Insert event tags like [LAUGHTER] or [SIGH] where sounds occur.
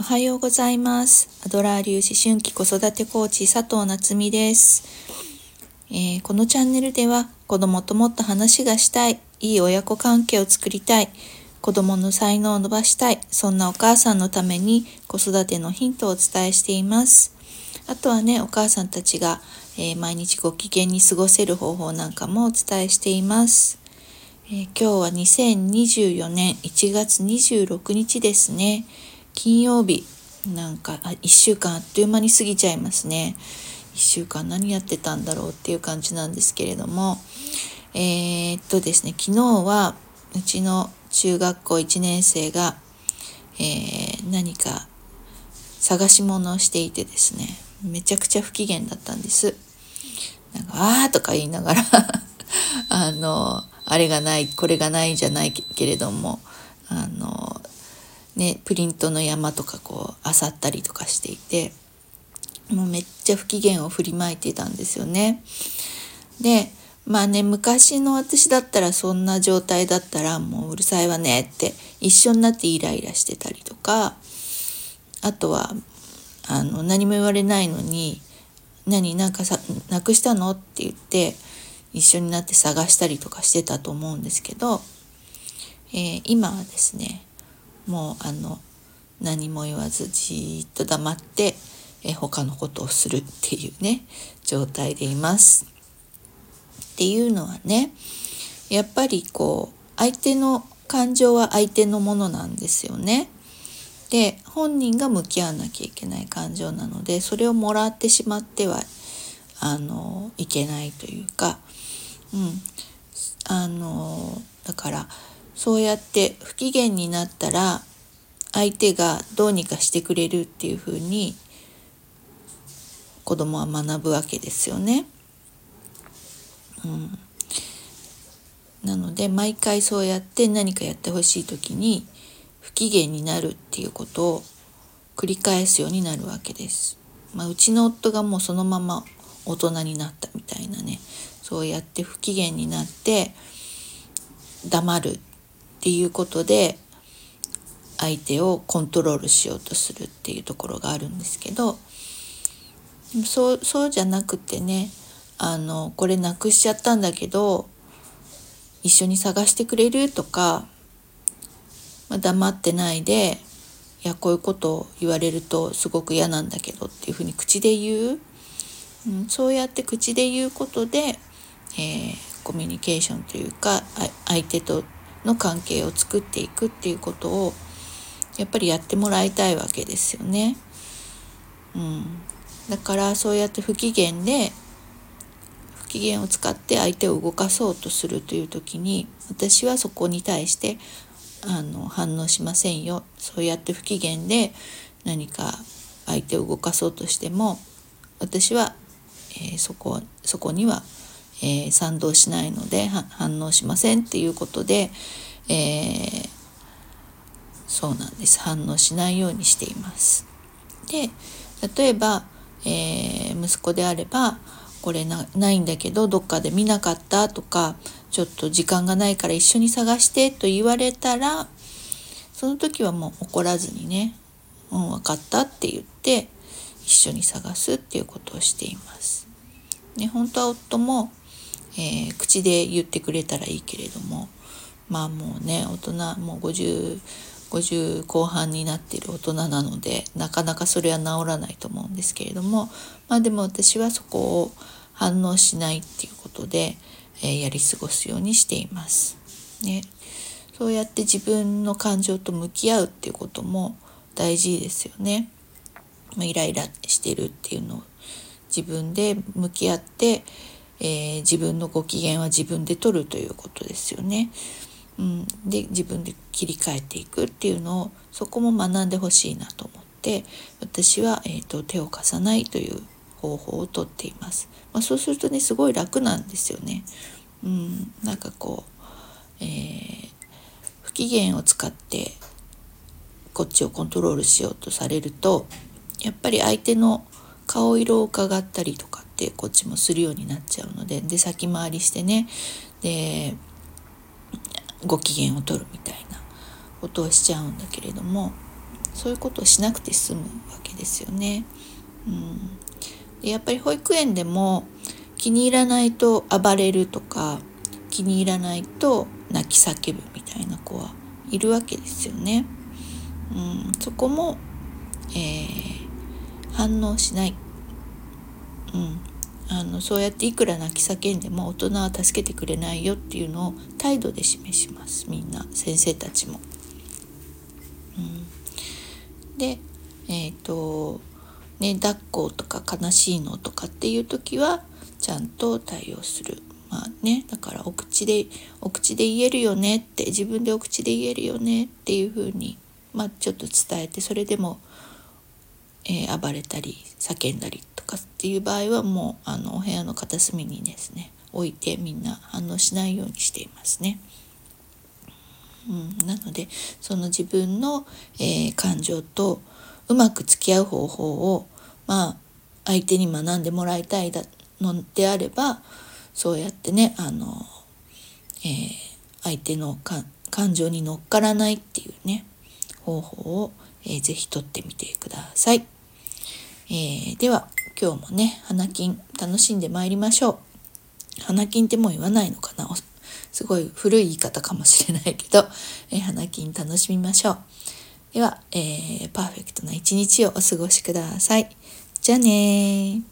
おはようございます。アドラー流思春期子育てコーチ佐藤夏実です、えー、このチャンネルでは子供ともっと話がしたい、いい親子関係を作りたい、子供の才能を伸ばしたい、そんなお母さんのために子育てのヒントをお伝えしています。あとはね、お母さんたちが、えー、毎日ご機嫌に過ごせる方法なんかもお伝えしています。えー、今日は2024年1月26日ですね。金曜日。なんかあ1週間あっという間に過ぎちゃいますね。1週間何やってたんだろうっていう感じなんですけれども。えー、っとですね昨日はうちの中学校1年生が、えー、何か探し物をしていてですね。めちゃくちゃ不機嫌だったんです。なんか「あー」とか言いながら [LAUGHS] あのあれがないこれがないじゃないけれどもあのね、プリントの山とかこう漁ったりとかしていてもうめっちゃ不機嫌を振りまいてたんですよね。でまあね昔の私だったらそんな状態だったらもううるさいわねって一緒になってイライラしてたりとかあとはあの何も言われないのに「何なんかさなくしたの?」って言って一緒になって探したりとかしてたと思うんですけど、えー、今はですねもうあの何も言わずじっと黙ってえ他のことをするっていうね状態でいます。っていうのはねやっぱりこう相手の感情は相手のものなんですよね。で本人が向き合わなきゃいけない感情なのでそれをもらってしまってはあのいけないというか、うん、あのだからそうやって不機嫌になったら相手がどうにかしてくれるっていうふうに子供は学ぶわけですよね。うん、なので毎回そうやって何かやってほしい時に不機嫌になるっていうことを繰り返すようになるわけです。まあ、うちの夫がもうそのまま大人になったみたいなねそうやって不機嫌になって黙るっていうことで相手をコントロールしようとするっていうところがあるんですけどそうそうじゃなくてねあのこれなくしちゃったんだけど一緒に探してくれるとか、まあ、黙ってないでいやこういうことを言われるとすごく嫌なんだけどっていうふうに口で言う、うん、そうやって口で言うことで、えー、コミュニケーションというか相手との関係を作っていくっていうことをやっぱりやってもらいたいわけですよね。うん、だからそうやって不機嫌で不機嫌を使って相手を動かそうとするという時に私はそこに対してあの反応しませんよそうやって不機嫌で何か相手を動かそうとしても私は、えー、そこそこにはえー、賛同しないので反応しませんっていうことで、えー、そうなんです反応しないようにしています。で例えば、えー、息子であればこれないんだけどどっかで見なかったとかちょっと時間がないから一緒に探してと言われたらその時はもう怒らずにね「うん分かった」って言って一緒に探すっていうことをしています。ね、本当は夫もえー、口で言ってくれたらいいけれどもまあもうね大人もう50 50後半になっている大人なのでなかなかそれは治らないと思うんですけれどもまあでも私はそこを反応しないっていうことで、えー、やり過ごすようにしています。ね、そうやって自分の感情と向き合うっていうことも大事ですよね。まあ、イライラしてるっていうのを自分で向き合って、えー、自分のご機嫌は自分で取るということですよね。うん、で自分で切り替えていくっていうのをそこも学んでほしいなと思って私は、えーと、手を貸さないという方法をとっています。まあ、そうするとねすごい楽なんですよね。うん、なんかこう、えー、不機嫌を使ってこっちをコントロールしようとされるとやっぱり相手の顔色を伺ったりとってこっちもするようになっちゃうのでで先回りしてね。でご機嫌を取るみたいなことをしちゃうんだけれどもそういうことをしなくて済むわけですよね。うん、でやっぱり保育園でも気に入らないと暴れるとか気に入らないと泣き叫ぶみたいな子はいるわけですよね。うん、そこも、えー、反応しない、うん、あのそうやっていくら泣き叫んでも大人は助けてくれないよっていうのを態度で示しますみんな先生たちも。うん、でえっ、ー、とね抱っことか悲しいのとかっていう時はちゃんと対応する。まあね、だからお口でお口で言えるよねって自分でお口で言えるよねっていうふうに、まあ、ちょっと伝えてそれでも、えー、暴れたり叫んだりとかっていう場合はもうあのお部屋の片隅にですね置いてみんな反応しないようにしていますね。うん、なのでその自分の、えー、感情とうまく付き合う方法をまあ相手に学んでもらいたいのであればそうやってねあの、えー、相手の感情に乗っからないっていうね方法を、えー、ぜひとってみてください。えー、では今日もね花金楽しんでまいりましょう。花金ってもう言わないのかな。すごい古い言い方かもしれないけど、[LAUGHS] えー、花金楽しみましょう。では、えー、パーフェクトな一日をお過ごしください。じゃあね